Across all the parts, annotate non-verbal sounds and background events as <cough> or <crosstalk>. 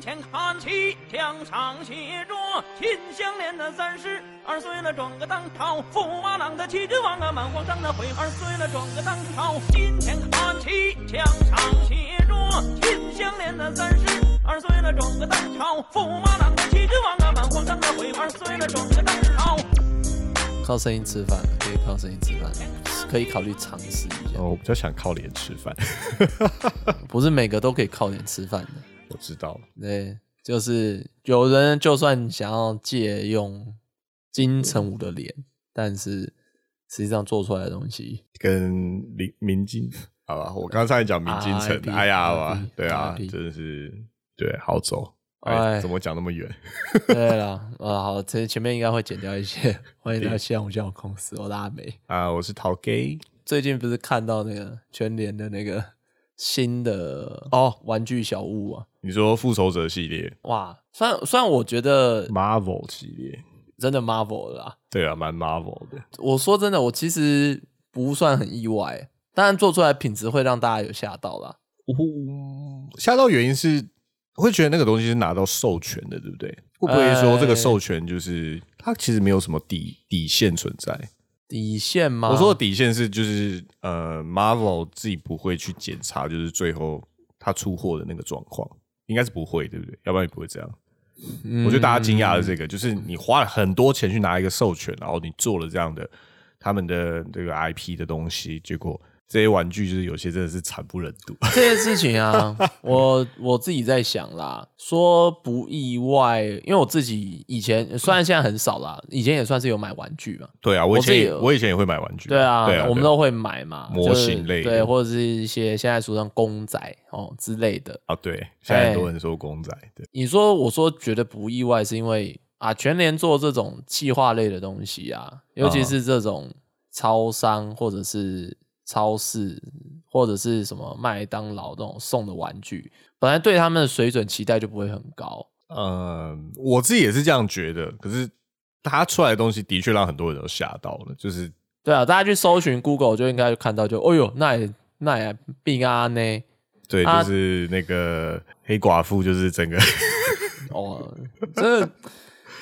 前看齐，墙上写着“秦香莲的三十二岁了，转个当朝，驸马郎的齐君王啊，满皇上的回二岁了，转个当朝。金前看齐，墙上写着“秦香莲的三十二岁了，转个当朝，驸马郎的齐君王啊，满皇上的回二岁了，转个当朝。靠声音吃饭，可以靠声音吃饭，可以考虑尝试一下。哦，我比较想靠脸吃饭。不是每个都可以靠脸吃饭的。我知道，对，就是有人就算想要借用金城武的脸，但是实际上做出来的东西，跟林明金，好吧，我刚才讲明金城哎呀吧，对啊，真的是对，好走。哎，哎怎么讲那么远？对了，<laughs> 啊好，前前面应该会剪掉一些。欢迎来到西洋五教公司，我是阿美。啊，我是陶 gay 最近不是看到那个全联的那个新的哦玩具小物啊？你说复仇者系列哇，虽然虽然我觉得，Marvel 系列，真的 Marvel 了啦，对啊，蛮 Marvel 的。我说真的，我其实不算很意外，当然做出来品质会让大家有吓到啦。吓到原因是会觉得那个东西是拿到授权的，对不对？会不会说这个授权就是它其实没有什么底底线存在？底线吗？我说的底线是就是呃，Marvel 自己不会去检查，就是最后他出货的那个状况，应该是不会，对不对？要不然也不会这样。我觉得大家惊讶的这个，就是你花了很多钱去拿一个授权，然后你做了这样的他们的这个 IP 的东西，结果这些玩具就是有些真的是惨不忍睹。<laughs> 这些事情啊，<laughs> 我我自己在想啦，说不意外，因为我自己以前虽然现在很少啦，以前也算是有买玩具嘛。对啊，我以前也我以前也会买玩具，对啊，对啊，我们都会买嘛，模型类的就是对，或者是一些现在俗称公仔哦之类的。啊，对，现在很多人说公仔，对，你说我说觉得不意外，是因为啊，全年做这种企划类的东西啊，尤其是这种超商或者是超市或者是什么麦当劳这种送的玩具，本来对他们的水准期待就不会很高。嗯，我自己也是这样觉得。可是他出来的东西的确让很多人都吓到了，就是对啊，大家去搜寻 Google 就应该看到就，哦呦，那也那也病啊呢，对，啊就是那个黑寡妇，就是整个，哦，这。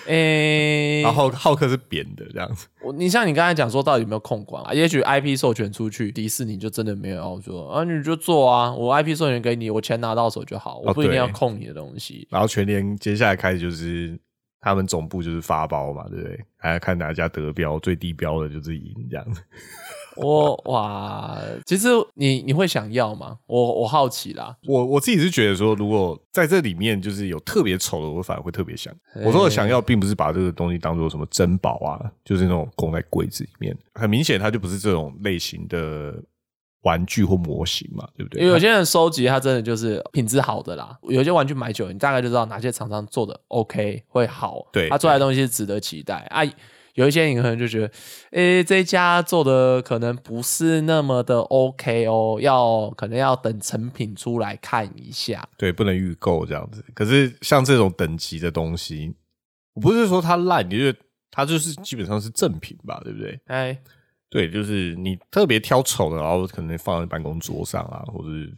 诶、然后浩克是扁的这样子。我你像你刚才讲说，到底有没有控管啊？也许 IP 授权出去，迪士尼就真的没有要说啊，你就做啊，我 IP 授权给你，我钱拿到手就好，我不一定要控你的东西。然后全年接下来开始就是他们总部就是发包嘛，对不对？还要看哪家得标，最低标的就是赢这样子。<laughs> 我哇，其实你你会想要吗？我我好奇啦。我我自己是觉得说，如果在这里面就是有特别丑的，我反而会特别想。我说的想要，并不是把这个东西当做什么珍宝啊，就是那种供在柜子里面。很明显，它就不是这种类型的玩具或模型嘛，对不对？因为有些人收集，它真的就是品质好的啦。有些玩具买久了，你大概就知道哪些厂商做的 OK 会好，对它做出来的东西是值得期待啊。有一些你可能就觉得，诶，这家做的可能不是那么的 OK 哦，要可能要等成品出来看一下。对，不能预购这样子。可是像这种等级的东西，我不是说它烂，你觉得它就是基本上是正品吧，对不对？哎，对，就是你特别挑丑的，然后可能放在办公桌上啊，或者是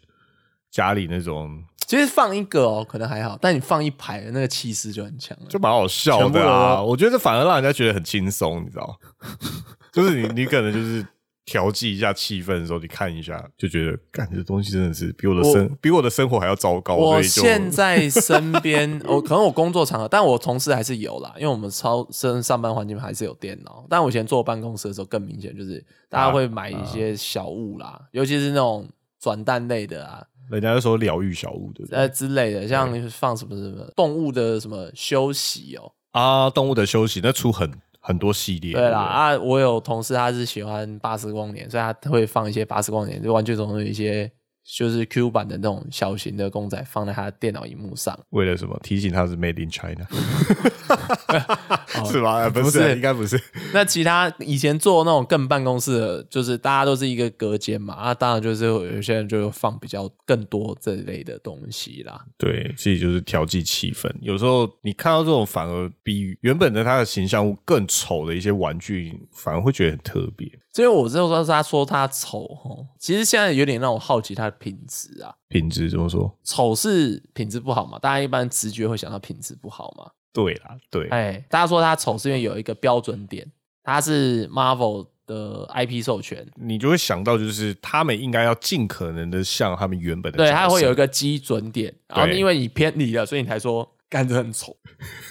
家里那种，其实放一个哦，可能还好，但你放一排，那个气势就很强了。就蛮好笑的啊。我觉得反而让人家觉得很轻松，你知道？<laughs> 就是你你可能就是调剂一下气氛的时候，你看一下，就觉得，干这东西真的是比我的生比我的生活还要糟糕。我现在身边，我可能我工作场合，但我同事还是有啦，因为我们超生上班环境还是有电脑。但我以前坐办公室的时候更明显，就是大家会买一些小物啦，尤其是那种转蛋类的啊，人家就说疗愈小物，对不对？呃之类的，像放什么什么动物的什么休息哦，啊，动物的休息那出很很多系列，对啦不啊，我有同事他是喜欢巴斯光年，所以他会放一些巴斯光年，就玩具总有一些就是 Q 版的那种小型的公仔放在他的电脑荧幕上。为了什么？提醒他是 Made in China，<laughs> 是吧？呃不不是，是应该不是。那其他以前做那种更办公室的，就是大家都是一个隔间嘛，啊，当然就是有些人就放比较更多这类的东西啦。对，其实就是调剂气氛。有时候你看到这种反而比原本的它的形象物更丑的一些玩具，反而会觉得很特别。所以我就说他说他丑哦，其实现在有点让我好奇他的品质啊。品质怎么说？丑是品质不好嘛？大家一般直觉会想到品质不好嘛？对啦，对，哎，大家说他丑是因为有一个标准点，他是 Marvel 的 IP 授权，你就会想到就是他们应该要尽可能的像他们原本的对，角色，它会有一个基准点，然后对因为你偏离了，所以你才说干这很丑。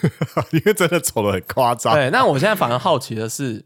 <laughs> 因为真的丑的很夸张。对，那我现在反而好奇的是，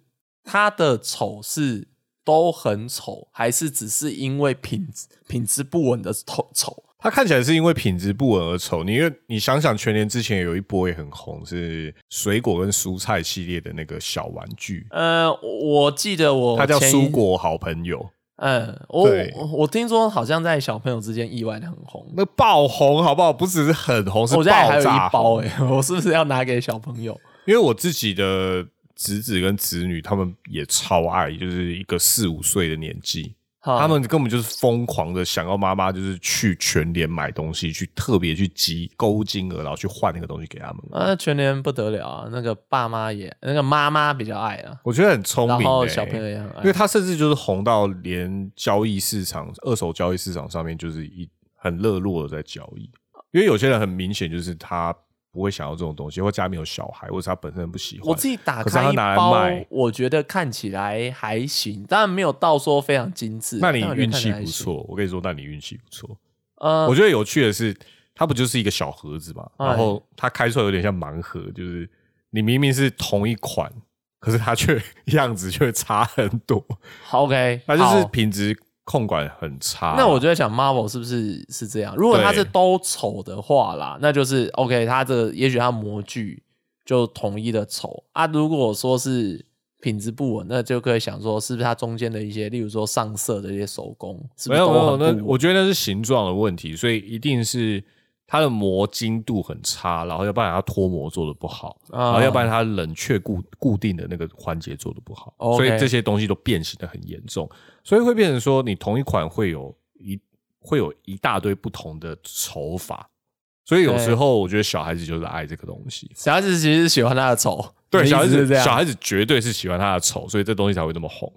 他的丑是都很丑，还是只是因为品质品质不稳的丑丑？它看起来是因为品质不稳而丑。你因为你想想，全年之前有一波也很红，是水果跟蔬菜系列的那个小玩具，呃，我记得我它叫蔬。果好朋友，嗯，我我我听说好像在小朋友之间意外的很红。那爆红好不好？不只是很红，是我家里还有一包红。哎、<laughs> 我是不是要拿给小朋友？因为我自己的侄子跟侄女，他们也超爱，就是一个四五岁的年纪，他们根本就是疯狂的想要妈妈就是去全联买东西，去特别去集购物金额，然后去换那个东西给他们。啊，全年不得了啊！那个爸妈也，那个妈妈比较爱啊，我觉得很聪明、欸，然后小朋友也很爱因为。他甚至就是红到连交易市场、二手交易市场上面就是一很热络的在交易。因为有些人很明显就是他不会想要这种东西，或家里面有小孩，或者是他本身不喜欢。我自己打开一拿来包卖，我觉得看起来还行，当然没有到说非常精致。那你运气。不错。我跟你说，那你运气不错。呃，我觉得有趣的是，它不就是一个小盒子嘛？哎然后它开出来有点像盲盒，就是你明明是同一款，可是它却 <laughs> 样子却差很多，好 OK，它就是品质控管很差。那我就在想，Marvel 是不是是这样？如果它是都丑的话啦，那就是 OK，它这个也许它模具就统一的丑啊。如果说是品质不稳，那就可以想说，是不是它中间的一些，例如说上色的一些手工，是不是没有没有，那？我觉得那是形状的问题，所以一定是它的磨精度很差，然后要不然它脱模做的不好，啊然后要不然它冷却固固定的那个环节做的不好所以这些东西都变形的很严重，所以会变成说你同一款会有一会有一大堆不同的丑法，所以有时候我觉得小孩子就是爱这个东西。小孩子其实是喜欢他的丑，对，小孩子是这样。小孩子绝对是喜欢他的丑，所以这东西才会那么红。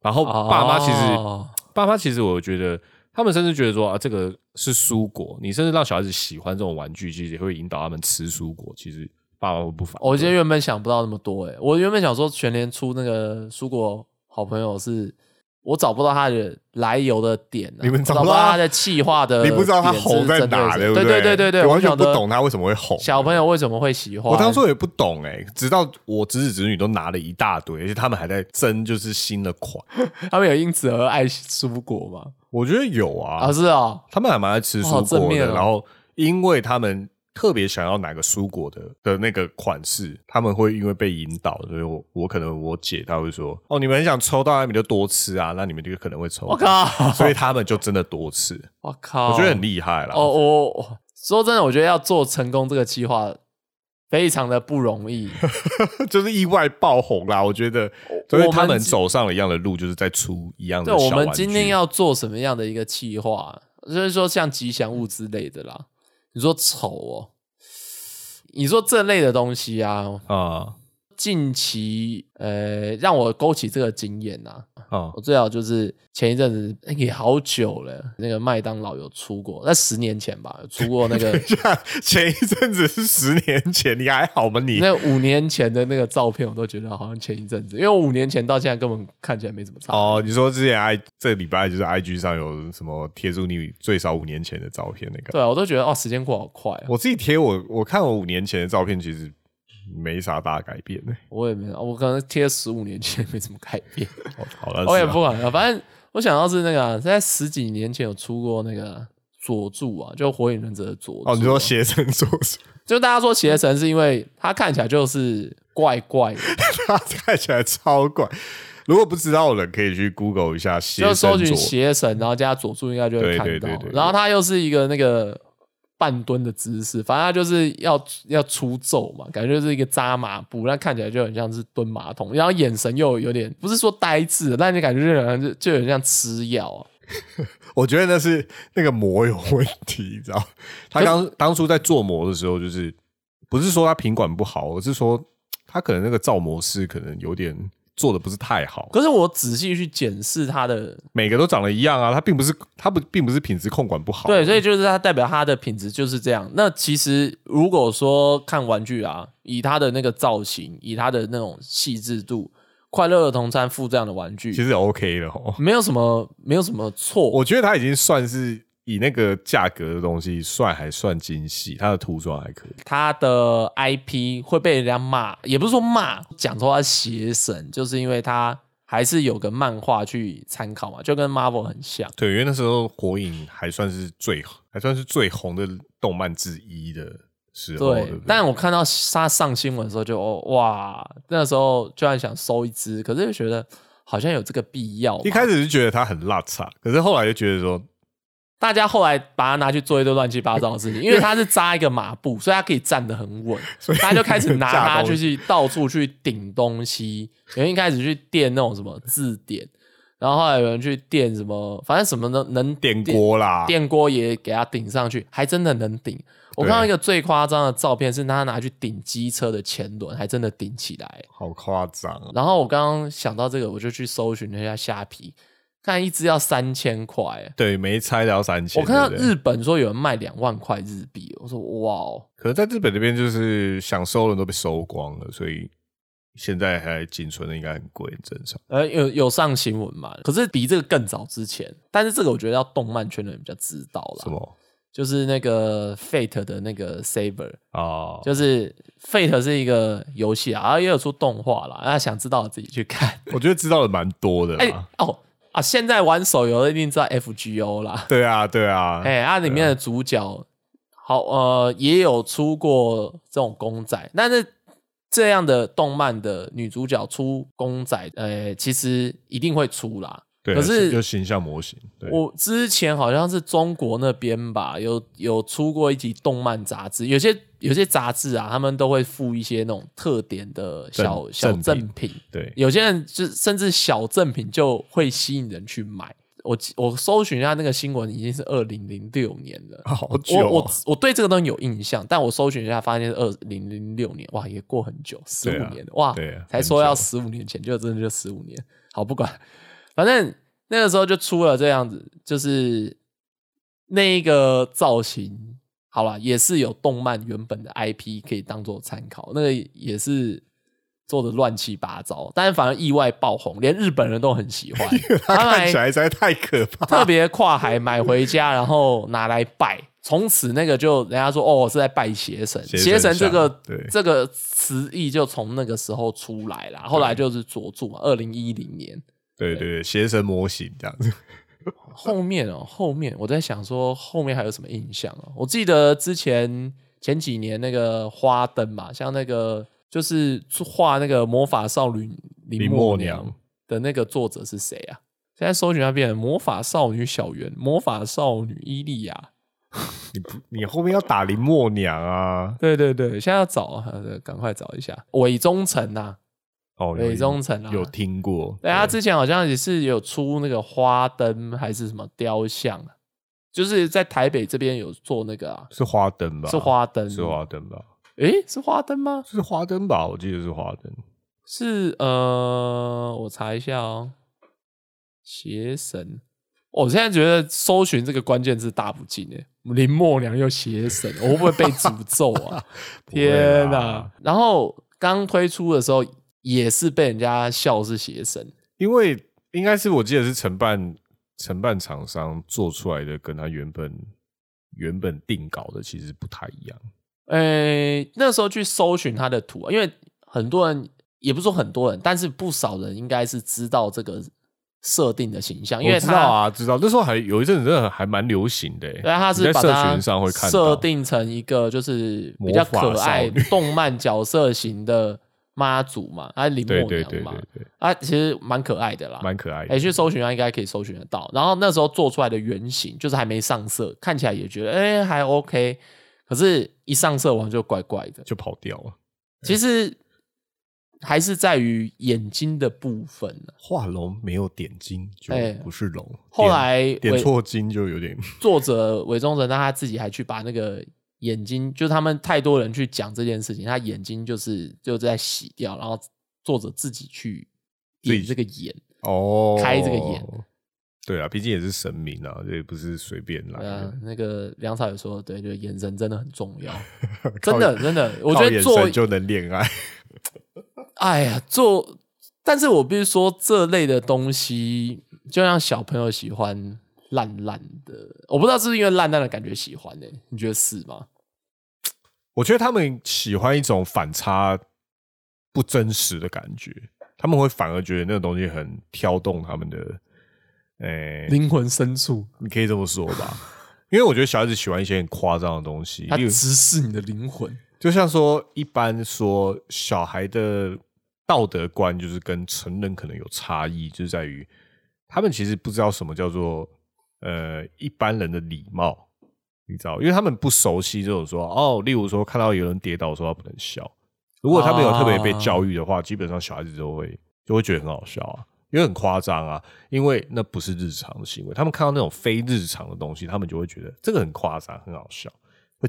然后爸妈其实哦 <laughs> 爸妈其实我觉得，他们甚至觉得说啊，这个是蔬果，你甚至让小孩子喜欢这种玩具，其实也会引导他们吃蔬果。其实爸妈会不反。我今天原本想不到那么多诶、我原本想说全年出那个蔬果好朋友是，我找不到他的来由的点、啊，你们找找不到它不到它的气化的，你不知道他红在哪，对不对对对对完全不懂他为什么会红。小朋友为什么会喜欢。我当初也不懂哎、直到我侄子侄女都拿了一大堆，而且他们还在争，就是新的款。<laughs> 他们有因此而爱蔬果吗？我觉得有啊，啊，是哦，他们还蛮爱吃蔬果的，然后因为他们特别想要哪个蔬果的的那个款式，他们会因为被引导，所以我我可能我姐她会说，哦，你们很想抽到，那你们就多吃啊，那你们就可能会抽。我靠，所以他们就真的多吃，我靠，我觉得很厉害啦。哦，我我说真的，我觉得要做成功这个计划非常的不容易。<laughs> 就是意外爆红啦，我觉得，所以他们走上了一样的路，就是在出一样的对。我们今天要做什么样的一个计划？就是说像吉祥物之类的啦。你说丑哦，你说这类的东西啊，啊。近期呃让我勾起这个经验呐、啊我最好就是前一阵子哎也好久了，那个麦当劳有出过，那十年前吧，有出过那个 <laughs> 前一阵子是十年前，你还好吗你？那五年前的那个照片，我都觉得好像前一阵子，因为我五年前到现在根本看起来没怎么差。哦，你说之前 i 这礼拜就是 IG 上有什么贴出你最少五年前的照片那个？对啊，我都觉得哦，时间过好快、哦。我自己贴我我看我五年前的照片，其实没啥大改变呢。<laughs> 我也没有，我可能贴十五年前没怎么改变。好了，我也不管了，反正我想到是那个啊在十几年前有出过那个佐助啊，就火影忍者的佐助啊。哦，你说邪神佐助，<laughs> 就大家说邪神是因为他看起来就是怪怪的，<laughs> 他看起来超怪。如果不知道的人，可以去 Google 一下邪神就搜寻。邪神，然后加佐助应该就会看到。然后他又是一个那个半蹲的姿势，反正他就是要要出咒嘛，感觉就是一个扎马步，那看起来就很像是蹲马桶，然后眼神又有点不是说呆滞，但你感觉就好像就就有点像吃药啊。<laughs> 我觉得那是那个膜有问题，你知道？他刚当初在做膜的时候，就是不是说他品管不好，而是说他可能那个造模师可能有点做的不是太好，可是我仔细去检视它的，每个都长得一样啊，它并不是它不并不是品质控管不好，对，所以就是它代表它的品质就是这样。那其实如果说看玩具啊，以它的那个造型，以它的那种细致度，快乐儿童餐附这样的玩具，其实也 OK 了哦。没有什么没有什么错。我觉得它已经算是以那个价格的东西算还算精细，它的涂装还可以。它的 IP 会被人家骂，也不是说骂，讲说它邪神，就是因为它还是有个漫画去参考嘛，就跟 Marvel 很像。对，因为那时候火影还算是最还算是最红的动漫之一的时候，对？但我看到他上新闻的时候就，哦哇，那时候居然想收一只，可是又觉得好像有这个必要。一开始就觉得它很邋遢，可是后来就觉得说，大家后来把它拿去做一堆乱七八糟的事情，<laughs> 因为它是扎一个马步，所以它可以站得很稳，<laughs> 所以大家就开始拿架它东西去到处去顶东西。有人一开始去垫那种什么字典，然后后来有人去垫什么，反正什么能能电锅啦，电锅也给它顶上去，还真的能顶。我看到一个最夸张的照片，是他拿去顶机车的前轮，还真的顶起来。好夸张啊！然后我刚刚想到这个，我就去搜寻了一下虾皮，看一只要三千块。对，没拆的要三千。我看到日本说有人卖两万块日币，我说哇哦，可能在日本那边就是想收的都被收光了，所以现在还仅存的应该很贵，很正常。呃，有有上新闻嘛？可是比这个更早之前，但是这个我觉得要动漫圈的人比较知道了。什？么就是那个 Fate 的那个 Saber，啊？就是 Fate 是一个游戏啊，然后也有出动画啦，大家想知道的自己去看。我觉得知道的蛮多的哎、啦。哦啊，现在玩手游的一定知道 FGO 啦。对啊，对啊，<laughs> 哎、它里面的主角好呃也有出过这种公仔，但是这样的动漫的女主角出公仔，呃，其实一定会出啦。对，可是就形象模型。对，我之前好像是中国那边吧，有有出过一集动漫杂志，有些有些杂志啊，他们都会附一些那种特点的小小赠赠品，对，有些人就甚至小赠品就会吸引人去买。我我搜寻一下那个新闻，已经是二零零六年了。<laughs> 好久我我对这个东西有印象，但我搜寻一下，发现是二零零六年，哇，也过很久，十五年了，哇，才说要十五年前，就真的就十五年。好，不管，反正那个时候就出了这样子，就是那一个造型，好了，也是有动漫原本的 IP 可以当做参考，那个也是做的乱七八糟，但是反而意外爆红，连日本人都很喜欢，<laughs> 看起来实在太可怕。特别跨海买回家，然后拿来拜。从此那个就人家说哦是在拜邪神，邪神这个对这个词义就从那个时候出来了。后来就是佐助嘛，二零一零年对对对，邪神模型这样子。<laughs> 后面哦，后面我在想说后面还有什么印象哦？我记得之前前几年那个花灯嘛，像那个就是画那个魔法少女林林默娘的那个作者是谁啊？现在搜寻那边魔法少女小圆、魔法少女伊利亚，<laughs> 你不，你后面要打林默娘啊？对对对，现在要找啊，呃赶快找一下伪忠诚呐、哦，伪忠诚啊，有听过？对他之前好像也是有出那个花灯还是什么雕像啊，就是在台北这边有做那个啊，是花灯吧？是花灯，是花灯吧？诶，是花灯吗？是花灯吧？我记得是花灯。是呃，我查一下哦，邪神。我现在觉得搜寻这个关键字大不进诶，林默娘又邪神，我会不会被诅咒啊？<laughs> 天哪！然后刚推出的时候也是被人家笑是邪神，因为应该是我记得是承办承办厂商做出来的，跟他原本原本定稿的其实不太一样。呃，那时候去搜寻他的图，因为很多人也不是说很多人，但是不少人应该是知道这个设定的形象，因为他知道啊，知道那时候还有一阵子真的还蛮流行的、欸，对啊，他你在社是把它群上会看设定成一个就是比较可爱动漫角色型的妈祖嘛，啊林默娘嘛对，对，啊，其实蛮可爱的啦，蛮可爱的。哎，去搜寻它应该可以搜寻得到。然后那时候做出来的原型就是还没上色，看起来也觉得哎还 OK，可是一上色完就怪怪的。就跑掉了，其实还是在于眼睛的部分呢画龙没有点睛就哎不是龙。后点来伪点错睛就有点作者韦忠诚，那他自己还去把那个眼睛，就是他们太多人去讲这件事情，他眼睛就是就在洗掉，然后作者自己去点这个眼。哦，开这个眼。对啊，毕竟也是神明啊，这也不是随便来那个梁朝伟说，对，就眼神真的很重要，<laughs> 真的真的，我觉得做神就能恋爱。<laughs> 哎呀，做，但是我必须说，这类的东西，就像小朋友喜欢烂烂的，我不知道是不是因为烂烂的感觉喜欢呢、你觉得是吗？我觉得他们喜欢一种反差不真实的感觉，他们会反而觉得那个东西很挑动他们的，诶、灵魂深处，你可以这么说吧。<laughs> 因为我觉得小孩子喜欢一些很夸张的东西，它例如直视你的灵魂。就像说，一般说小孩的道德观就是跟成人可能有差异，就是在于他们其实不知道什么叫做呃一般人的礼貌，你知道，因为他们不熟悉这种说哦，例如说看到有人跌倒，说他不能笑。如果他没有特别被教育的话，基本上小孩子都会就会觉得很好笑啊，因为很夸张啊，因为那不是日常的行为。他们看到那种非日常的东西，他们就会觉得这个很夸张，很好笑，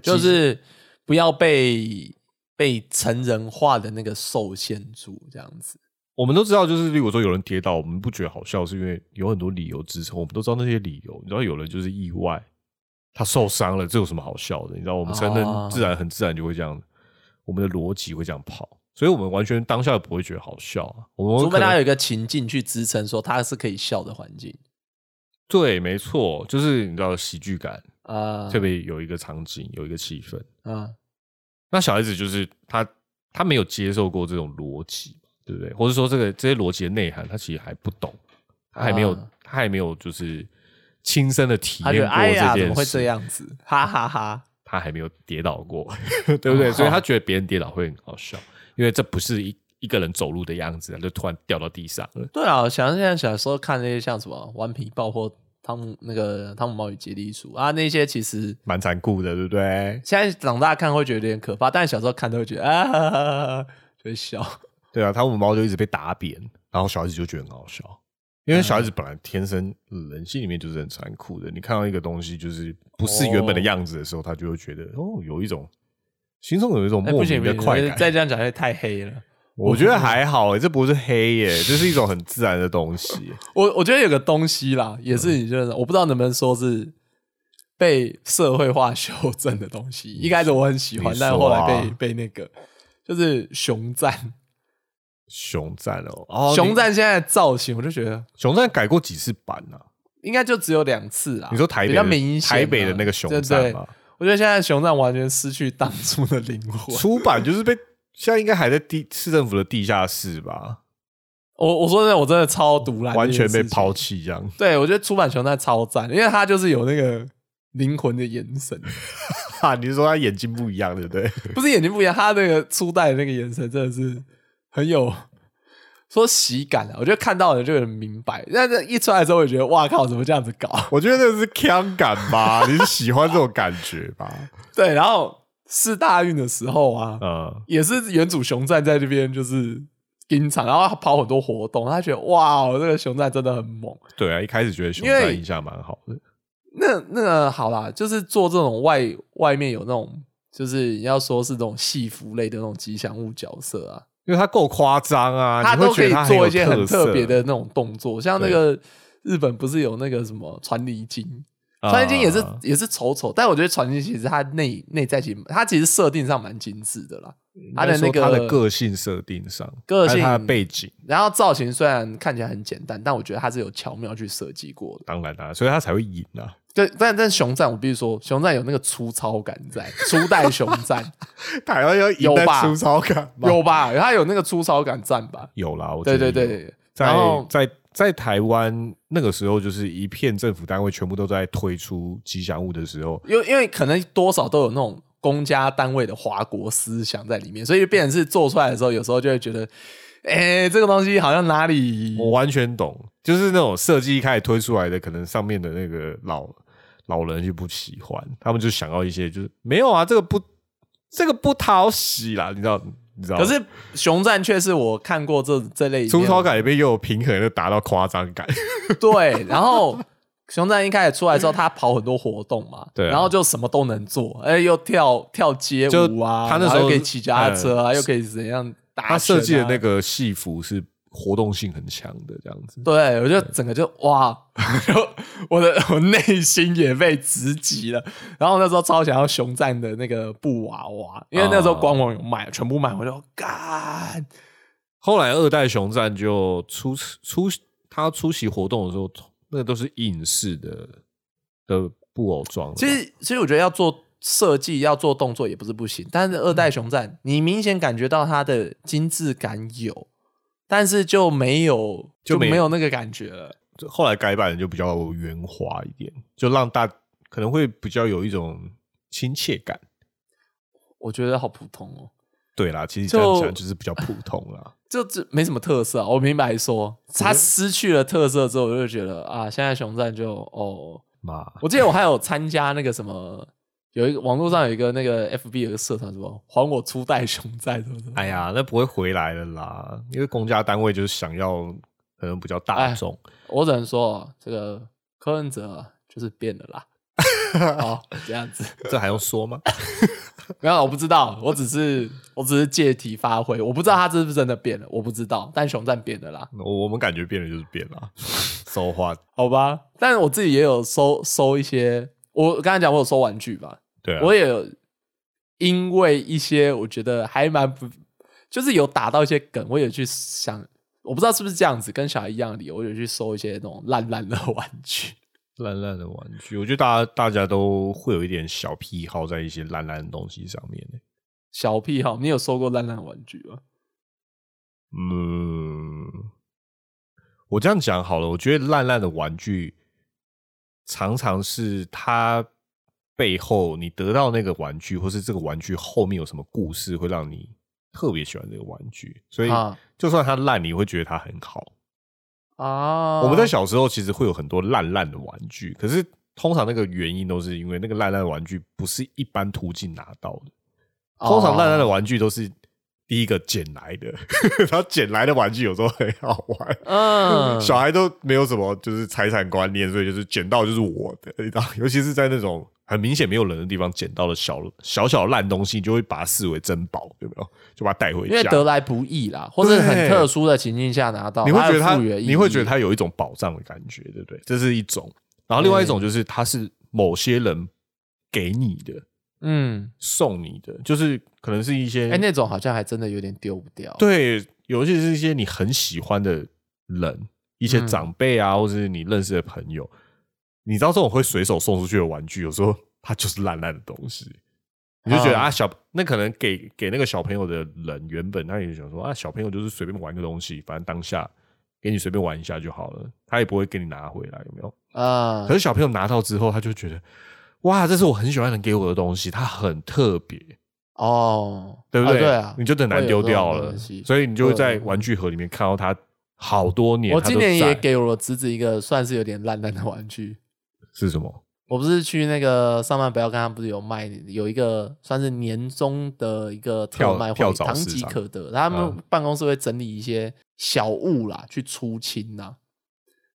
就是不要被被成人化的那个受限住，这样子。我们都知道，就是例如说有人跌倒，我们不觉得好笑，是因为有很多理由支撑。我们都知道那些理由，你知道有人就是意外，他受伤了，这有什么好笑的？你知道，我们成人哦自然很自然就会这样，我们的逻辑会这样跑，所以我们完全当下不会觉得好笑啊。我们非他有一个情境去支撑，说他是可以笑的环境对，没错，就是你知道喜剧感，啊，特别有一个场景，有一个气氛。啊，那小孩子就是他，他没有接受过这种逻辑，对不对？或者说这个这些逻辑的内涵，他其实还不懂，他还没有，啊他还没有就是亲身的体验过这件事，怎么会这样子？哈哈哈 <laughs> 他还没有跌倒过，<laughs> 对不对？哦所以他觉得别人跌倒会很好笑，因为这不是一一个人走路的样子，就突然掉到地上了。对啊，想现在小时候看那些像什么《顽皮豹》或汤姆那个《汤姆猫与杰利鼠》啊，那些其实蛮残酷的，对不对？现在长大看会觉得有点可怕，但小时候看都会觉得啊哈哈哈哈，就会笑。对啊，汤姆猫就一直被打扁，然后小孩子就觉得很好笑，因为小孩子本来天生人性里面就是很残酷的。你看到一个东西就是不是原本的样子的时候，他就会觉得哦，有一种心中有一种哎，莫名的快感。再这样讲会太黑了。我觉得还好这不是黑耶，这是一种很自然的东西。<laughs> 我我觉得有个东西啦，也是你觉得，我不知道能不能说是被社会化修正的东西。一开始我很喜欢，但后来被被那个就是熊赞，熊赞哦，哦，熊你赞现在的造型，我就觉得熊赞改过几次版啊？应该就只有两次啊。你说台北比较的明显啊，台北的那个熊赞吗？我觉得现在熊赞完全失去当初的灵魂。出版就是被现在应该还在地市政府的地下室吧，我我说真的，我真的超毒烂，完全被抛。弃这样。对，我觉得出版熊赞超赞，因为他就是有那个灵魂的眼神，哈，<laughs> 你是说他眼睛不一样，对不对？不是眼睛不一样，他那个初代的那个眼神真的是很有说喜感啊。我觉得看到的人就很明白，但是一出来之后，我觉得哇靠，怎么这样子搞？我觉得那是腔感吧，你是喜欢这种感觉吧？<laughs> 对，然后试大运的时候啊，嗯，也是原主熊战在这边就是盯场，然后他跑很多活动，他觉得哇，这个熊战真的很猛。对啊，一开始觉得熊因为赞印象蛮好的，那那个好啦，就是做这种外外面有那种，就是你要说是这种戏服类的那种吉祥物角色啊，因为他够夸张啊，他都可以做一些很特别的那种动作，像那个日本不是有那个什么传离经，传离经也是、啊也是丑丑，但我觉得传离经其实它内内在其实它其实设定上蛮精致的啦，他的那个应该说他的个性设定上，个性还有他的背景，然后造型虽然看起来很简单，但我觉得它是有巧妙去设计过的。当然啦、所以他才会赢啊。对，但但熊赞我必须说，熊赞有那个粗糙感在，初代熊赞 <laughs> 台湾有有吧粗糙感吗有吧？他有那个粗糙感在吧？有啦，我觉对对对，在然在在台湾那个时候，就是一片政府单位全部都在推出吉祥物的时候，因为因为可能多少都有那种公家单位的华国思想在里面，所以变成是做出来的时候，有时候就会觉得，哎、这个东西好像哪里我完全懂，就是那种设计一开始推出来的，可能上面的那个老老人就不喜欢，他们就想要一些就是没有啊，这个不这个不讨喜啦，你知道你知道？可是熊战却是我看过这这类粗糙感。感里面又有平衡的达到夸张感，<laughs> 对，然后熊战一开始出来之后，他跑很多活动嘛，对啊然后就什么都能做，哎，又跳跳街舞啊，他那时候可以骑脚踏车啊，嗯又可以怎样打、啊，他设计的那个戏服是活动性很强的这样子。对，我就整个就哇，就 <laughs> 我的我内心也被直击了。然后那时候超想要熊赞的那个布娃娃，因为那时候官网有卖，全部卖，我就干。后来二代熊赞就出出他出席活动的时候，那个都是影视的的布偶装。其实，其实我觉得要做设计、要做动作也不是不行，但是二代熊赞，你明显感觉到它的精致感有，但是就没有就没有那个感觉了。后来改版就比较圆滑一点，就让大可能会比较有一种亲切感。我觉得好普通哦。对啦，其实这样讲就是比较普通啦。<laughs> 就这没什么特色，我明白说，他失去了特色之后，我就觉得啊，现在熊赞就哦妈，我记得我还有参加那个什么，有一个网络上有一个那个 FB 有个社团，什么还我初代熊赞，什么哎呀，那不会回来了啦，因为公家单位就是想要可能比较大众。我只能说，这个柯文哲就是变了啦。<laughs> 好，这样子，<laughs> 这还用说吗？<laughs> 没有，我不知道，我只是我只是借题发挥，我不知道他是不是真的变了，我不知道。但熊战变了啦，我我们感觉变了就是变了，收花好吧。但是我自己也有收收一些，我刚才讲我有收玩具吧，对，我也因为一些我觉得还蛮不，就是有打到一些梗，我也去想，我不知道是不是这样子，跟小孩一样的理由，我有去收一些那种烂烂的玩具。烂烂的玩具，我觉得大家大家都会有一点小癖好在一些烂烂的东西上面呢。小癖好，你有收过烂烂的玩具吗？嗯，我这样讲好了，我觉得烂烂的玩具常常是它背后你得到那个玩具，或是这个玩具后面有什么故事，会让你特别喜欢这个玩具。所以就算它烂，你会觉得它很好。啊，我们在小时候其实会有很多烂烂的玩具，可是通常那个原因都是因为那个烂烂的玩具不是一般途径拿到的，通常烂烂的玩具都是第一个捡来的，<laughs> 然后捡来的玩具有时候很好玩，嗯，小孩都没有什么就是财产观念，所以就是捡到就是我的，你知道，尤其是在那种。很明显没有人的地方捡到了小小小烂东西，就会把它视为珍宝，有没有？就把它带回家，因为得来不易啦，或者很特殊的情境下拿到，你会觉得它，你会觉得它有一种宝藏的感觉，对不对？这是一种。然后另外一种就是它是某些人给你的，嗯，送你的，就是可能是一些，哎，那种好像还真的有点丢不掉。对，尤其是一些你很喜欢的人，一些长辈啊，或者是你认识的朋友。你知道这种会随手送出去的玩具，有时候 <laughs> 它就是烂烂的东西，你就觉得啊，小那可能给给那个小朋友的人，原本他也想说啊，小朋友就是随便玩个东西，反正当下给你随便玩一下就好了，他也不会给你拿回来，有没有啊？可是小朋友拿到之后，他就觉得哇，这是我很喜欢人给我的东西，它很特别哦，对不对？对啊，你就很难丢掉了，所以你就会在玩具盒里面看到它好多年。我今年也给我侄子一个算是有点烂烂的玩具。是什么？我不是去那个上班不要看，他不是有卖有一个算是年终的一个特卖会，堂吉可得，他们办公室会整理一些小物啦，去出清呐。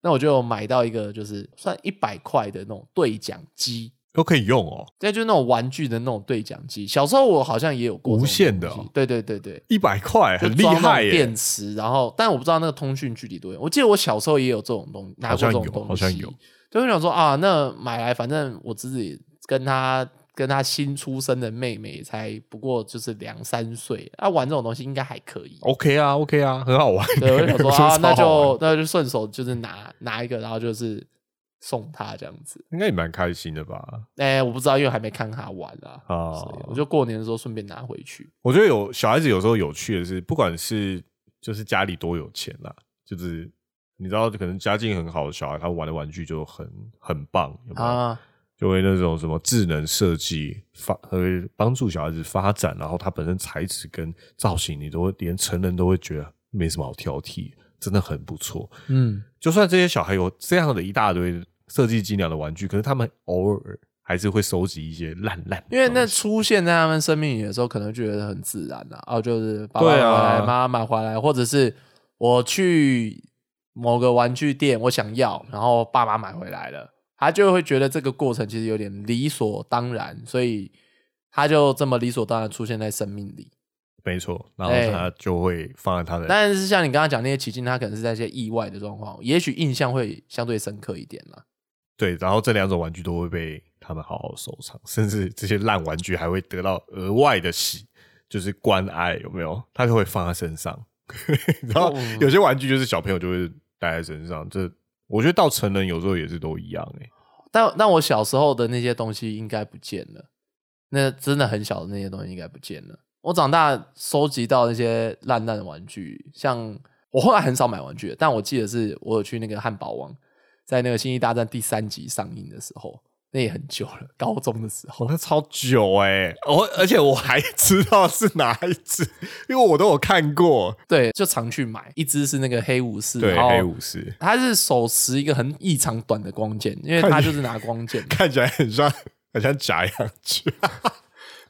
那我就买到一个，就是算一百块的那种对讲机，都可以用哦。对，就是那种玩具的那种对讲机。小时候我好像也有过无线的，对对对对，一百块很厉害耶。电池，然后但我不知道那个通讯距离多远。我记得我小时候也有这种东，拿过这种东西，好像有。就想说啊，那买来反正我自己跟他跟他新出生的妹妹才不过就是两三岁，啊玩这种东西应该还可以。OK 啊，OK 啊，很好玩。对，我想说啊，<laughs> 那就那就顺手就是拿拿一个，然后就是送他这样子，应该也蛮开心的吧？哎，我不知道，因为还没看他玩啊。啊，我就过年的时候顺便拿回去。我觉得有小孩子有时候有趣的是，不管是就是家里多有钱啦，就是。你知道，可能家境很好的小孩，他玩的玩具就很很棒，有没有？就会那种什么智能设计发，会帮助小孩子发展，然后他本身材质跟造型，你都会连成人都会觉得没什么好挑剔，真的很不错。嗯，就算这些小孩有这样的一大堆设计精良的玩具，可是他们偶尔还是会收集一些烂烂，因为那出现在他们生命里的时候，可能觉得很自然啊哦，就是爸爸买回来，妈妈买回来，或者是我去。某个玩具店，我想要，然后爸妈买回来了，他就会觉得这个过程其实有点理所当然，所以他就这么理所当然出现在生命里。没错，然后哎他就会放在他的但是像你刚刚讲那些奇境，他可能是在一些意外的状况，也许印象会相对深刻一点啦。对，然后这两种玩具都会被他们好好收藏，甚至这些烂玩具还会得到额外的喜，就是关爱，有没有？他就会放在身上。<laughs> 然后哦有些玩具就是小朋友就会带在身上，这我觉得到成人有时候也是都一样哎、但但我小时候的那些东西应该不见了，那真的很小的那些东西应该不见了。我长大收集到那些烂烂的玩具，像我后来很少买玩具，但我记得是我有去那个汉堡王，在那个《星际大战》第三集上映的时候，那也很久了，高中的时候哦。<laughs> 那超久哎、我而且我还知道是哪一只，因为我都有看过。对，就常去买，一只是那个黑武士，对，黑武士他是手持一个很异常短的光剑，因为他就是拿光剑，看起来很像很像假洋具，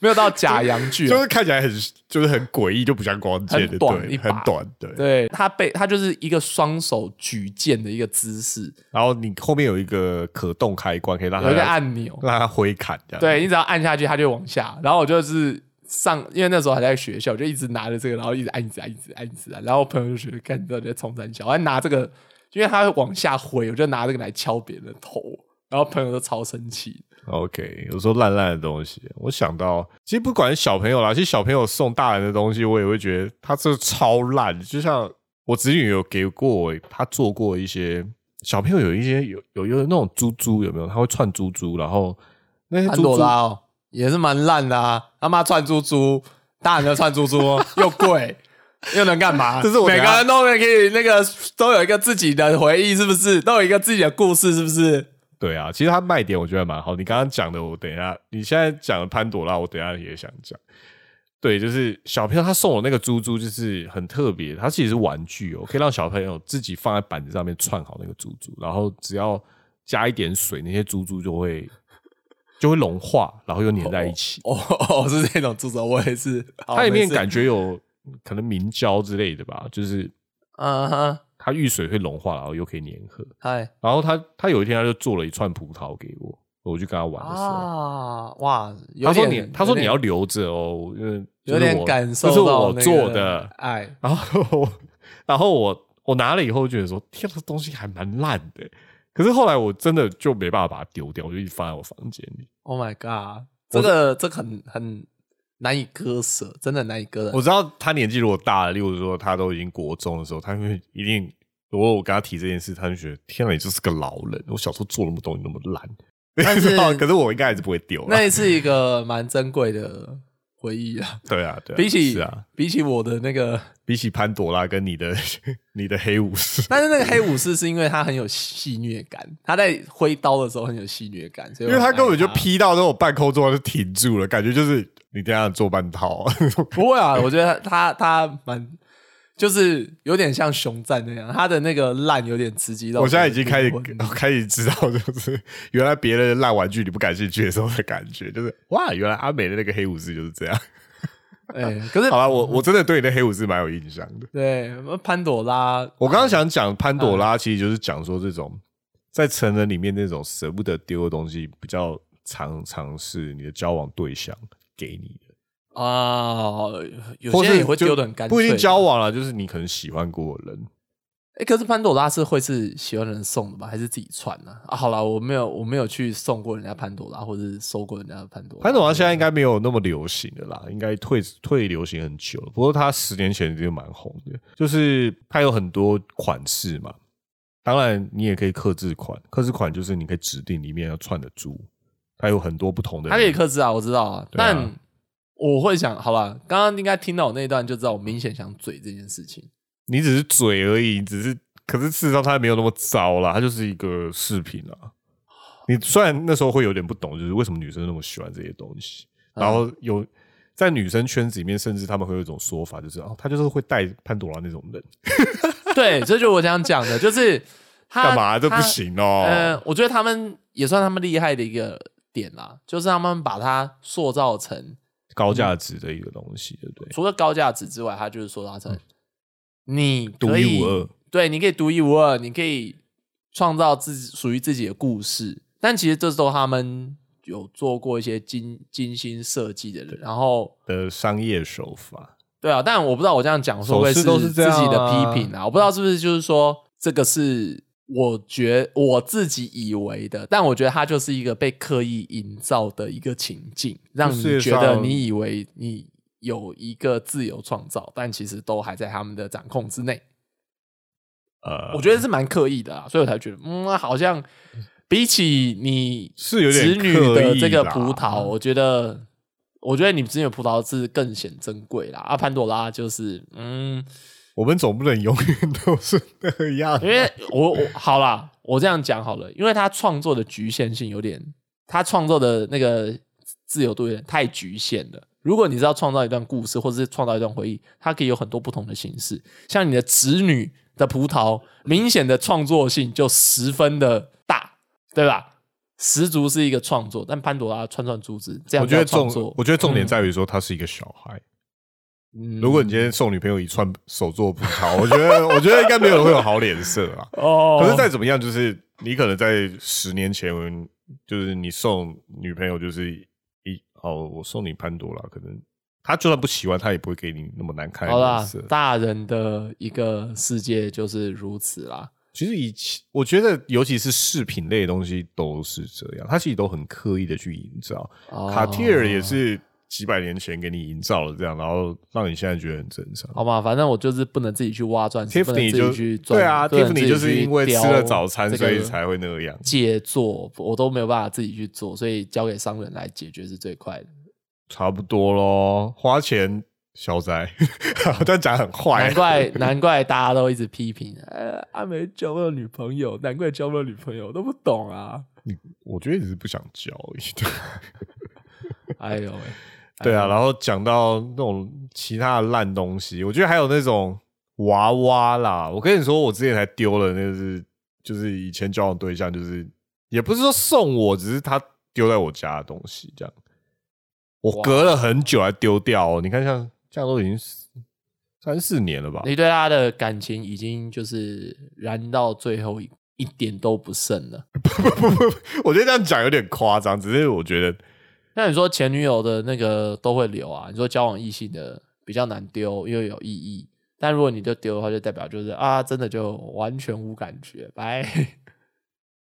没有到假洋具啊、就是看起来很就是很诡异，就不像光剑的，很短很短，对。对他被，他就是一个双手举剑的一个姿势，然后你后面有一个可动开关，可以让它有一个按钮，让它挥砍，这样。对你只要按下去，它就往下。然后我就是上，因为那时候还在学校，我就一直拿着这个，然后一直按，一直按，一直按，一直按。然后我朋友就觉得，看你到底在冲三小，我还拿这个，因为他会往下挥，我就拿这个来敲别人的头。然后朋友都超生气，OK，有时候烂烂的东西，我想到，其实不管是小朋友啦，其实小朋友送大人的东西，我也会觉得他这超烂。就像我侄女有给过我，他做过一些小朋友有一些有有有那种珠珠，有没有？他会串珠珠，然后那些潘珠珠朵拉哦，也是蛮烂的啊。他妈串珠珠，大人的串珠珠 <laughs> 又贵。又能干嘛？<laughs> 这是我每个人都可以那个都有一个自己的回忆，是不是？都有一个自己的故事，是不是？对啊，其实它卖点我觉得蛮好。你刚刚讲的，我等一下，你现在讲的潘朵拉，我等一下也想讲。对，就是小朋友他送我那个珠珠，就是很特别，它其实是玩具哦，可以让小朋友自己放在板子上面串好那个珠珠，然后只要加一点水，那些珠珠就会就会融化，然后又粘在一起。哦 <laughs> 哦，是这种珠子，我也是。<laughs> 它里面 <laughs> 感觉有可能明胶之类的吧，就是嗯哼，它遇水会融化，然后又可以粘合。哎然后他他有一天他就做了一串葡萄给我，我去跟他玩的时候。啊，哇，有他说点你，他说你要留着哦，因为有点感受这是到那个我做的。哎，然后，然后我我拿了以后觉得说，天，这东西还蛮烂的。可是后来我真的就没办法把它丢掉，我就一直放在我房间里。Oh my god，这个这个很很难以割舍，真的难以割舍。我知道他年纪如果大了，例如说他都已经国中的时候，他会一定，如果我跟他提这件事，他就觉得天哪，你就是个老人。我小时候做那么多，你那么烂，<laughs> 但是可是我应该还是不会丢啦。那是一个蛮珍贵的回忆啊，对啊，对啊，比起是啊，比起我的那个，比起潘朵拉跟你的 <laughs> 你的黑武士，但是那个黑武士是因为他很有戏虐感，他在挥刀的时候很有戏虐感，所以因为他根本就劈到那种半空中就停住了，感觉就是你这样做半套。不会啊，我觉得他他蛮就是有点像熊战那样，他的那个烂有点刺激到我现在已经开始开始知道，就是 <laughs> 原来别人的烂玩具你不感兴趣的时候的感觉，就是哇，原来阿美的那个黑武士就是这样。<laughs> 哎、可是好了，我我真的对你的黑武士蛮有印象的。对潘朵拉，我刚刚想讲潘朵拉，其实就是讲说这种在成人里面那种舍不得丢的东西，比较常常是你的交往对象给你的。啊，有些人也会就丢的很干脆，不一定交往了，就是你可能喜欢过的人。哎、可是潘朵拉是会是喜欢人送的吧，还是自己串呢、啊？好了，我没有我没有去送过人家潘朵拉，或者是收过人家的潘朵拉。潘朵拉现在应该没有那么流行的啦，应该退退流行很久了。不过它十年前就蛮红的，就是它有很多款式嘛。当然，你也可以克制款，克制款就是你可以指定里面要串的珠，它有很多不同的。它可以克制啊，我知道啊，啊但我会想，好吧，刚刚应该听到我那一段就知道我明显想嘴这件事情。你只是嘴而已，只是可是事实上它没有那么糟啦，它就是一个饰品啊。你虽然那时候会有点不懂，就是为什么女生那么喜欢这些东西，然后有在女生圈子里面，甚至他们会有一种说法，就是哦，他就是会带潘朵拉那种人，<laughs> 对，这就是我想讲的，就是他干嘛这不行哦？呃，我觉得他们也算他们厉害的一个点啦，就是他们把它塑造成高价值的一个东西，对不对？除了高价值之外，它就是塑造成你独一无二，对，你可以独一无二，你可以创造自己属于自己的故事。但其实这都他们有做过一些精精心设计的人，然后的商业手法，对啊，但我不知道我这样讲会不会是自己的批评啊？我不知道是不是就是说这个是我觉我自己以为的，但我觉得它就是一个被刻意营造的一个情境，让你觉得你以为你有一个自由创造，但其实都还在他们的掌控之内。呃，我觉得是蛮刻意的啊，所以我才觉得，嗯，好像比起你 <laughs> 是有点子女的这个葡萄，我觉得，我觉得你子女的葡萄是更显珍贵啦。啊，潘多拉就是，嗯，我们总不能永远都是那样，因为我我好啦，我这样讲好了，因为他创作的局限性有点，他创作的那个自由度有点太局限了。如果你是要创造一段故事，或者是创造一段回忆，它可以有很多不同的形式。像你的侄女的葡萄，明显的创作性就十分的大，对吧？十足是一个创作，但潘多拉串串珠子这样我觉得创作，，我觉得重点在于说他是一个小孩。嗯如果你今天送女朋友一串手做葡萄，<laughs> 我觉得我觉得应该没有人会有好脸色啊。<laughs> 哦，可是再怎么样，就是你可能在十年前，就是你送女朋友就是一哦，我送你潘多拉，可能她就算不喜欢，她也不会给你那么难看的好啦，。大人的一个世界就是如此啦。其实以前我觉得，尤其是饰品类的东西都是这样，它其实都很刻意的去营造。哦卡地尔也是几百年前给你营造了这样，然后让你现在觉得很正常。好吧，反正我就是不能自己去挖钻石，Tiffany 自就己去钻对啊，Tiffany 就是因为吃了早餐，所以才会那样。借做，我都没有办法自己去做，所以交给商人来解决是最快的。差不多咯，花钱消灾，<laughs> 这样讲很坏难。怪 <laughs> 难怪大家都一直批评，呃，阿梅交不到女朋友，难怪交不到女朋友，都不懂啊。我觉得你是不想交而已。对 <laughs> 哎呦喂，对啊，然后讲到那种其他的烂东西，我觉得还有那种娃娃啦。我跟你说，我之前还丢了，那个是就是以前交往对象，就是也不是说送我，只是他丢在我家的东西，这样。我隔了很久才丢掉哦，你看像这样都已经三四年了吧？你对他的感情已经就是燃到最后一一点都不剩了。不不不我觉得这样讲有点夸张，只是我觉得那你说前女友的那个都会留啊？你说交往异性的比较难丢，因为有意义。但如果你就丢的话，就代表就是啊，真的就完全无感觉，拜。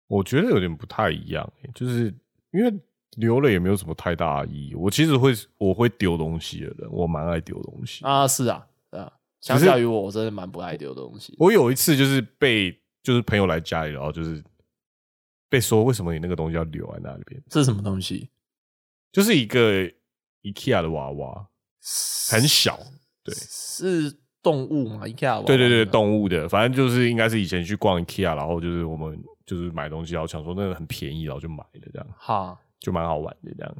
我觉得有点不太一样，欸就是因为留了也没有什么太大的意义。我其实会我会丢东西的人，我蛮爱丢东西。啊，是啊，对啊。相较于我，我真的蛮不爱丢东西。我有一次就是被就是朋友来家里，然后就是被说为什么你那个东西要留在那里边，这是什么东西？就是一个 IKEA 的娃娃，很小，对是动物嘛？IKEA 对对对，动动物的，反正就是应该是以前去逛 IKEA，然后就是我们就是买东西，然后想说那个很便宜，然后就买了这样。哈，就蛮好玩的这样。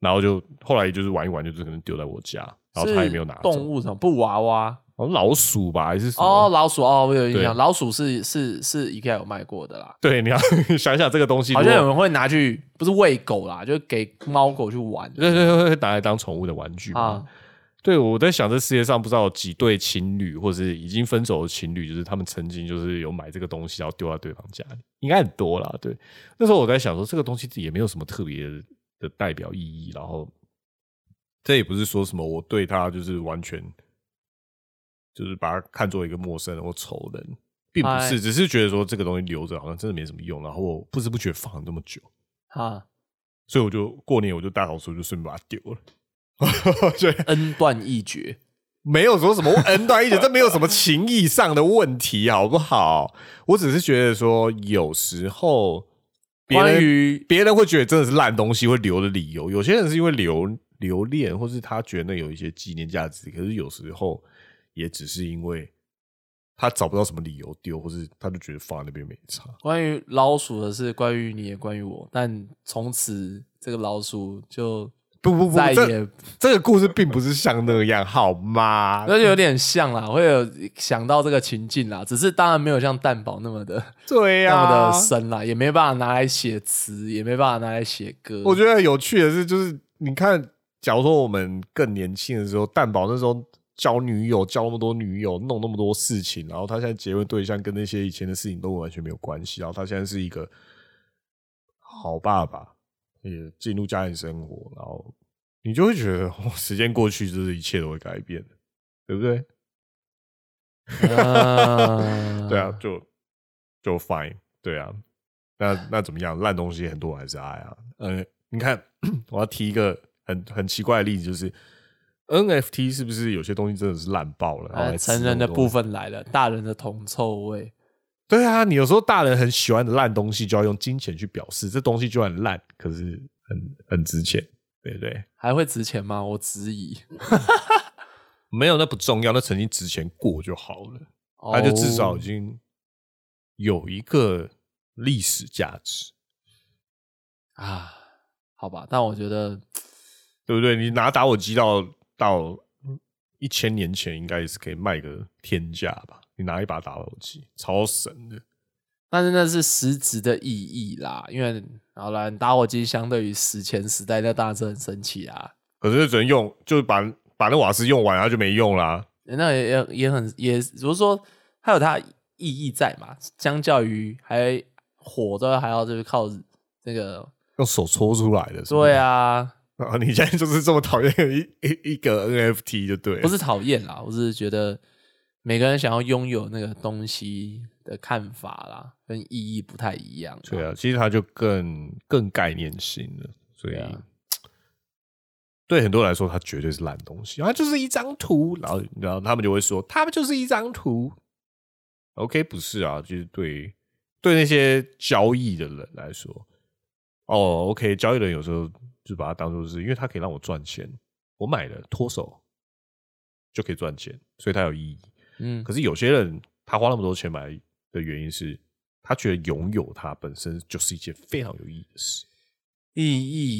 然后就后来就是玩一玩，就是可能丢在我家，然后他也没有拿。动物什么布娃娃？哦，老鼠吧还是什么？哦，老鼠哦，我有印象，老鼠是是是 IKEA 有卖过的啦。对，你要 <laughs> 想想这个东西，好像有人会拿去，不是喂狗啦，就给猫狗去玩对对对，会拿来当宠物的玩具嘛。啊。对，我在想这世界上不知道有几对情侣，或者是已经分手的情侣，就是他们曾经就是有买这个东西，然后丢到对方家里，应该很多啦。对，那时候我在想说，这个东西也没有什么特别的代表意义，然后这也不是说什么我对它就是完全就是把它看作一个陌生人或仇人，并不哎是，只是觉得说这个东西留着好像真的没什么用，然后我不知不觉放了这么久，哈，所以我就过年我就大扫除，就顺便把它丢了。<laughs> 所以恩断义绝。没有说什么恩断义绝，这没有什么情义上的问题，好不好？我只是觉得说，有时候别人关于别人会觉得真的是烂东西会留的理由，有些人是因为留留恋，或是他觉得那有一些纪念价值，可是有时候也只是因为他找不到什么理由丢，或是他就觉得放在那边没差。关于老鼠的是，关于你也关于我，但从此这个老鼠就不不不，再也这个故事并不是像那样，好吗？<laughs> 那就有点像啦，会有想到这个情境啦，只是当然没有像蛋堡那么的、<laughs> 对呀、那么的深啦，也没办法拿来写词，也没办法拿来写歌。我觉得有趣的是，就是你看，假如说我们更年轻的时候，蛋宝那时候交女友，交那么多女友，弄那么多事情，然后他现在结婚对象跟那些以前的事情都完全没有关系，然后他现在是一个好爸爸，也进入家庭生活，然后你就会觉得，时间过去，就是一切都会改变。<laughs> 对不对？啊对啊，就就 fine，对啊，那那怎么样？烂东西很多还是爱啊。呃，你看，<clears throat> 我要提一个很很奇怪的例子，就是 NFT 是不是有些东西真的是烂爆了？成人的部分来了，大人的铜臭味。对啊，你有时候大人很喜欢的烂东西，就要用金钱去表示，这东西就很烂，可是很很值钱，对不对？还会值钱吗？我质疑。没有，那不重要，那曾经值钱过就好了，它就至少已哦经有一个历史价值，啊，好吧，但我觉得对不对？你拿打火机到到一千年前，应该也是可以卖个天价吧？你拿一把打火机，超神的。但是那是实质的意义啦，因为好了，打火机相对于史前时代，那当然是很神奇啊。可是只能用，就是把把那瓦斯用完，然后就没用啦。那也也也很也，如果说它有它意义在嘛，相较于还火都还要就是靠那个，用手搓出来的，对啊，啊，你现在就是这么讨厌一一一个 NFT 就对了，不是讨厌啦，我只是觉得每个人想要拥有那个东西的看法啦，跟意义不太一样。对啊，其实它就更更概念性了，所以对啊 <tsk> 对很多人来说，它绝对是烂东西，它就是一张图，然后然后他们就会说，他们就是一张图。OK，不是啊，就是对对那些交易的人来说，哦，OK，交易人有时候就把它当做是，因为它可以让我赚钱，我买了脱手就可以赚钱，所以它有意义。嗯可是有些人他花那么多钱买的原因是，他觉得拥有它本身就是一件非常有意义的事。意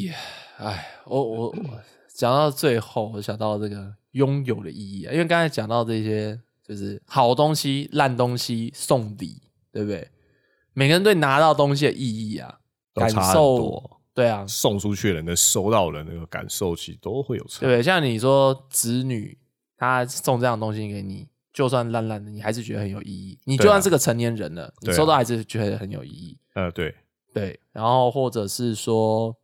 义，哎，我我我讲到最后，我想到这个拥有的意义啊，因为刚才讲到这些，就是好东西、烂东西送礼，对不对？每个人对拿到东西的意义啊，感受多，对啊，送出去的人跟收到的那个感受，其实都会有差。对？像你说子女他送这样的东西给你，就算烂烂的，你还是觉得很有意义。你就算是个成年人了，你收到还是觉得很有意义。呃，对，对，然后或者是说，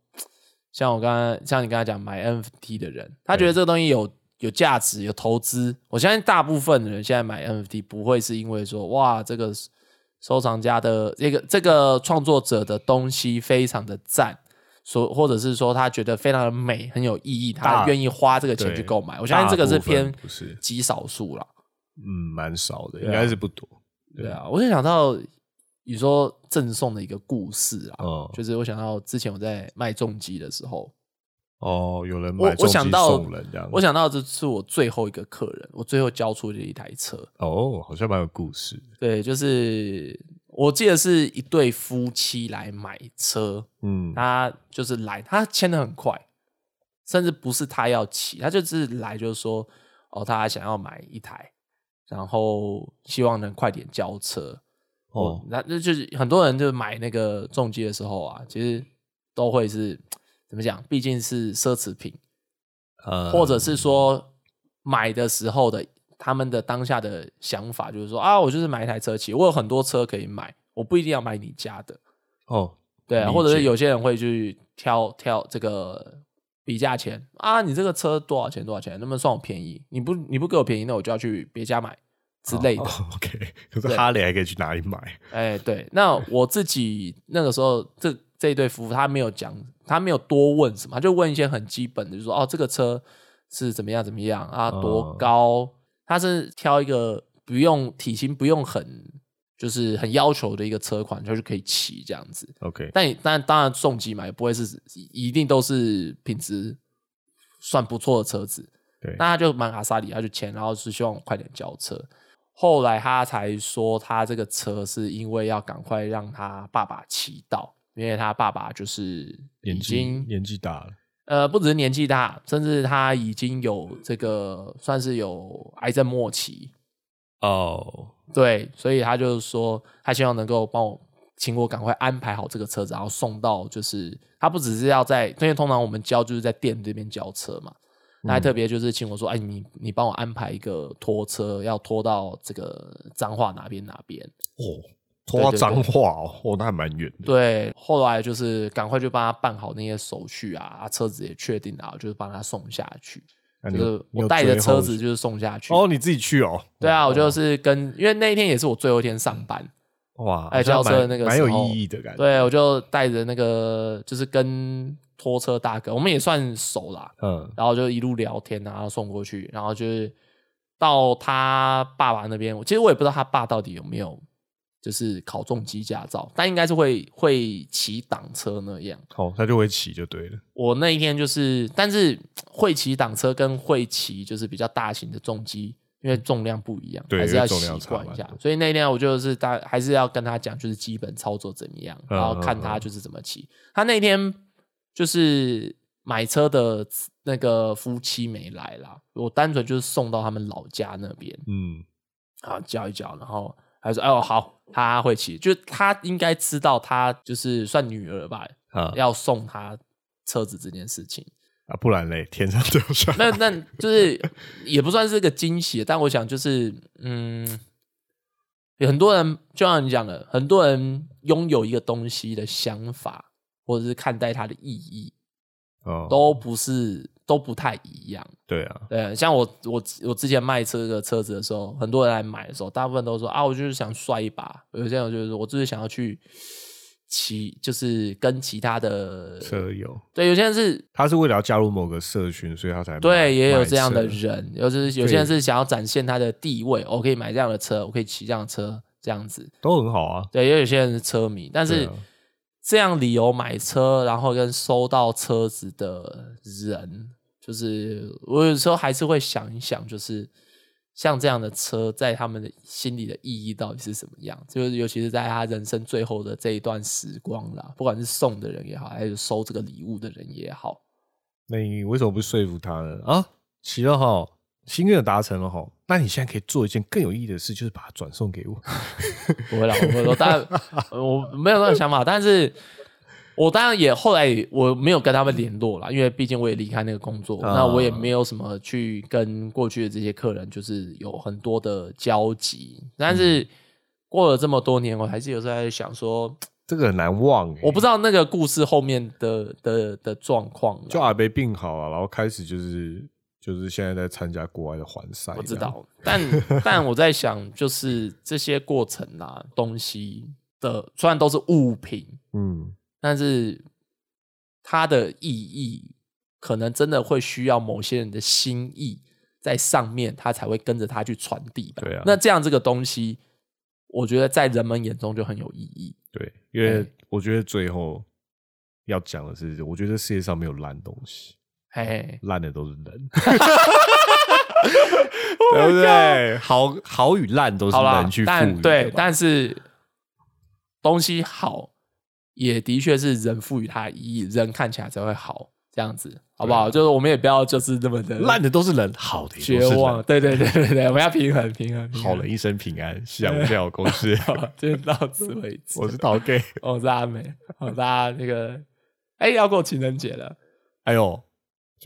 像我刚刚像你刚才讲买 NFT 的人，他觉得这个东西有有价值、有投资。我相信大部分的人现在买 NFT 不会是因为说哇，这个收藏家的这个这个创作者的东西非常的赞，所或者是说他觉得非常的美，很有意义，他大愿意花这个钱去购买。我相信这个是偏不是极少数了。嗯，蛮少的，应该是不多。对啊，我就想到你说赠送的一个故事啊，哦就是我想到之前我在卖重机的时候，哦，有人我我买重机想到送人这样，我想到这是我最后一个客人，我最后交出的一台车。哦，好像蛮有故事的。对，就是我记得是一对夫妻来买车，嗯，他就是来，他签的很快，甚至不是他要骑，他就是来就是说，哦，他想要买一台，然后希望能快点交车。哦哦，那那就是很多人就买那个重机的时候啊，其实都会是怎么讲？毕竟是奢侈品，呃或者是说买的时候的他们的当下的想法就是说啊，我就是买一台车骑，我有很多车可以买，我不一定要买你家的，哦，对啊，或者是有些人会去挑挑这个比价钱啊，你这个车多少钱多少钱，能不能算我便宜？你不你不给我便宜，那我就要去别家买之类的。哦 <laughs> OK，可是对哈雷还可以去哪里买？哎，对，那我自己那个时候，这这一对夫妇他没有讲，他没有多问什么，他就问一些很基本的，就说哦，这个车是怎么样怎么样啊，多哦高？他是挑一个不用体型不用很就是很要求的一个车款，就是可以骑这样子。OK，但也但当然重机嘛，也不会是一定都是品质算不错的车子。对那他就蛮阿萨里，他就签，然后是希望我快点交车。后来他才说，他这个车是因为要赶快让他爸爸骑到，因为他爸爸就是已年纪经年纪大了，呃，不只是年纪大，甚至他已经有这个算是有癌症末期，哦，对，所以他就是说，他希望能够帮我，请我赶快安排好这个车子，然后送到，就是他不只是要在，因为通常我们交就是在店这边交车嘛，那还特别就是请我说，哎，你你帮我安排一个拖车，要拖到这个彰化哪边哪边。哦，拖到对对脏话哦，哦，那还蛮远的。对，后来就是赶快就帮他办好那些手续啊，啊车子也确定了，就是帮他送下去。就是我带着车子就是送下去。哦，你自己去哦。对啊，我就哦是跟，因为那一天也是我最后一天上班，哇，哎轿车的那个蛮蛮有意义的感觉。对我就带着那个就是跟拖车大哥，我们也算熟啦，嗯，然后就一路聊天啊，然后送过去，然后就是到他爸爸那边，其实我也不知道他爸到底有没有就是考重机驾照，但应该是会会骑挡车那样。好，他就会骑就对了。我那一天就是，但是会骑挡车跟会骑就是比较大型的重机，因为重量不一样，对还是要习惯一下。所以那一天我就是大还是要跟他讲，就是基本操作怎么样，嗯然后看他就是怎么骑。他那天就是买车的那个夫妻没来啦，我单纯就是送到他们老家那边，嗯，好，叫一叫，然后还说：“哦，好，他会骑，就他应该知道，他就是算女儿吧，啊要送他车子这件事情。啊，不然嘞，天上掉下来。那那就是也不算是个惊喜，但我想就是，嗯，有很多人就像你讲的，很多人拥有一个东西的想法，或者是看待它的意义，哦，都不是都不太一样。对啊，对，像我我我之前卖这个车子的时候，很多人来买的时候，大部分都说啊，我就是想帅一把。有些人就是说我就是想要去骑，就是跟其他的车友，对，有些人是他是为了要加入某个社群，所以他才买对，也有这样的人，有就是有些人是想要展现他的地位，我可以买这样的车，我可以骑这样的车，这样子。都很好啊。对，也有些人是车迷，但是啊这样理由买车，然后跟收到车子的人，就是我有时候还是会想一想，就是像这样的车，在他们的心里的意义到底是什么样？就是尤其是在他人生最后的这一段时光啦，不管是送的人也好，还是收这个礼物的人也好，那你为什么不说服他呢？啊，骑了哈，心愿达成了哈，那你现在可以做一件更有意义的事，就是把它转送给我。<laughs> 不会啦，我不会说，当然我没有那个想法，但是我当然也后来我没有跟他们联络了，因为毕竟我也离开那个工作，啊。那我也没有什么去跟过去的这些客人就是有很多的交集，但是过了这么多年，我还是有时候在想说，这个很难忘欸。我不知道那个故事后面的的的状况，就阿贝病好了，然后开始就是就是现在在参加国外的环赛，我知道，但但我在想，就是这些过程啊，东西的虽然都是物品，嗯，但是它的意义可能真的会需要某些人的心意在上面，他才会跟着他去传递吧。对啊那这样这个东西，我觉得在人们眼中就很有意义。对，因为我觉得最后要讲的是，我觉得世界上没有烂东西，嘿嘿，烂的都是人，<laughs> 对不对？好好与烂都是好啦人去，赋予对，吧但是东西好，也的确是人赋予它的意义，人看起来才会好，这样子好不好？就是我们也不要就是那么的烂的都是人，好的也绝都是望。人。对对对对对，<laughs> 我们要平衡平衡。平衡好人一生平安，享笑公司。<laughs> 好，今天到此为止。我是陶 gay。我是阿美，好，大家那个，哎、要过情人节了。哎呦，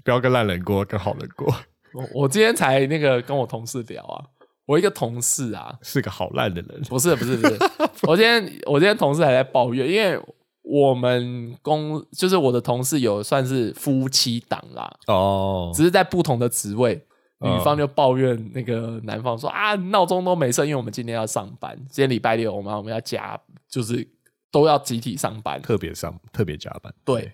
不要跟烂人过，跟好人过，我我今天才那个跟我同事聊啊，我一个同事啊，是个好烂的人。不是不是不是，<laughs> 我今天我今天同事还在抱怨，因为我们公就是我的同事有算是夫妻档啦，哦只是在不同的职位。嗯女方就抱怨那个男方说啊，闹钟都没设，因为我们今天要上班，今天礼拜六我们我们要加，就是都要集体上班。特别上，特别加班。对，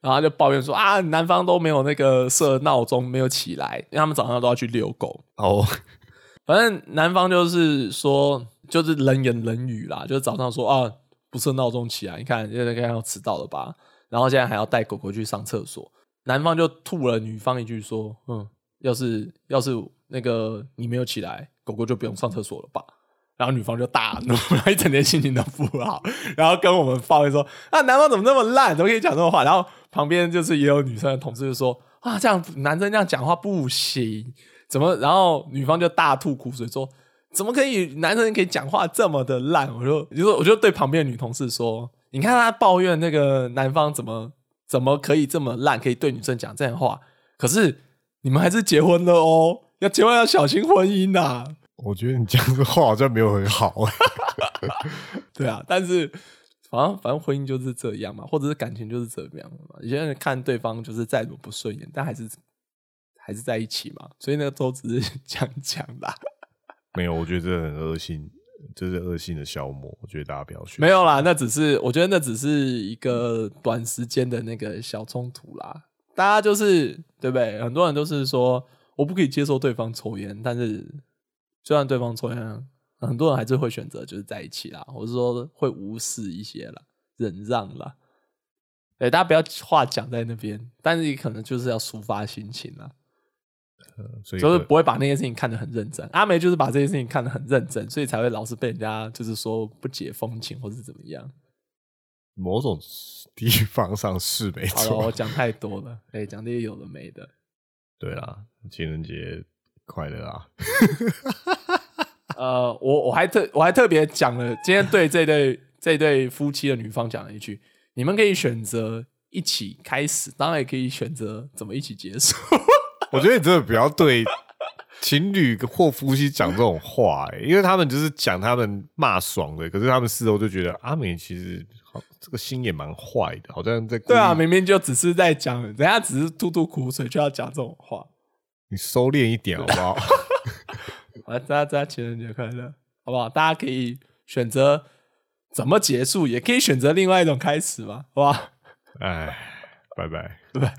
然后就抱怨说啊，男方都没有那个设闹钟，没有起来，因为他们早上都要去遛狗。哦，<laughs> 反正男方就是说，就是冷言冷语啦，就是早上说啊，不设闹钟起来，你看现在刚刚要迟到了吧？然后现在还要带狗狗去上厕所，男方就吐了女方一句说，嗯，要是要是那个你没有起来，狗狗就不用上厕所了吧？然后女方就大怒，然后一整天心情都不好，然后跟我们抱怨说啊，男方怎么那么烂，怎么可以讲这种话？然后旁边就是也有女生的同事就说啊，这样男生这样讲话不行，怎么？然后女方就大吐苦水说，怎么可以男生可以讲话这么的烂？我就就说我就对旁边的女同事说，你看他抱怨那个男方怎么怎么可以这么烂，可以对女生讲这样的话，可是你们还是结婚了哦，要千万要小心婚姻呐、我觉得你讲这话好像没有很好。<laughs> 对啊，但是反正反正婚姻就是这样嘛，或者是感情就是这样嘛。有些人看对方就是再怎么不顺眼，但还是还还是在一起嘛，所以那个都只是 <laughs> 讲讲啦。没有，我觉得这很恶性，这是恶性的消磨。我觉得大家不要学。没有啦，那只是我觉得那只是一个短时间的那个小冲突啦。大家就是对不对？很多人都是说我不可以接受对方抽烟，但是就算对方抽烟，很多人还是会选择就是在一起啦，或者说会无视一些啦，忍让啦。对，大家不要话讲在那边，但是你可能就是要抒发心情啦。所以就是不会把那件事情看得很认真。阿梅就是把这件事情看得很认真，所以才会老是被人家就是说不解风情或是怎么样。某种地方上是没好了，错我。讲太多了，哎，讲这些有的没的。对啦，情人节快乐啊！呃，我我还特我还特别讲了，今天对这对这对夫妻的女方讲了一句：你们可以选择一起开始，当然也可以选择怎么一起结束。我觉得你真的不要对情侣或夫妻讲这种话、欸，因为他们就是讲他们骂爽的，可是他们事后就觉得阿美其实好这个心也蛮坏的，好像在对啊，明明就只是在讲，人家只是吐吐苦水，就要讲这种话。你收敛一点好不好？啊，大家大家情人节快乐，好不好？大家可以选择怎么结束，也可以选择另外一种开始嘛，好不好？哎，拜拜。对不对？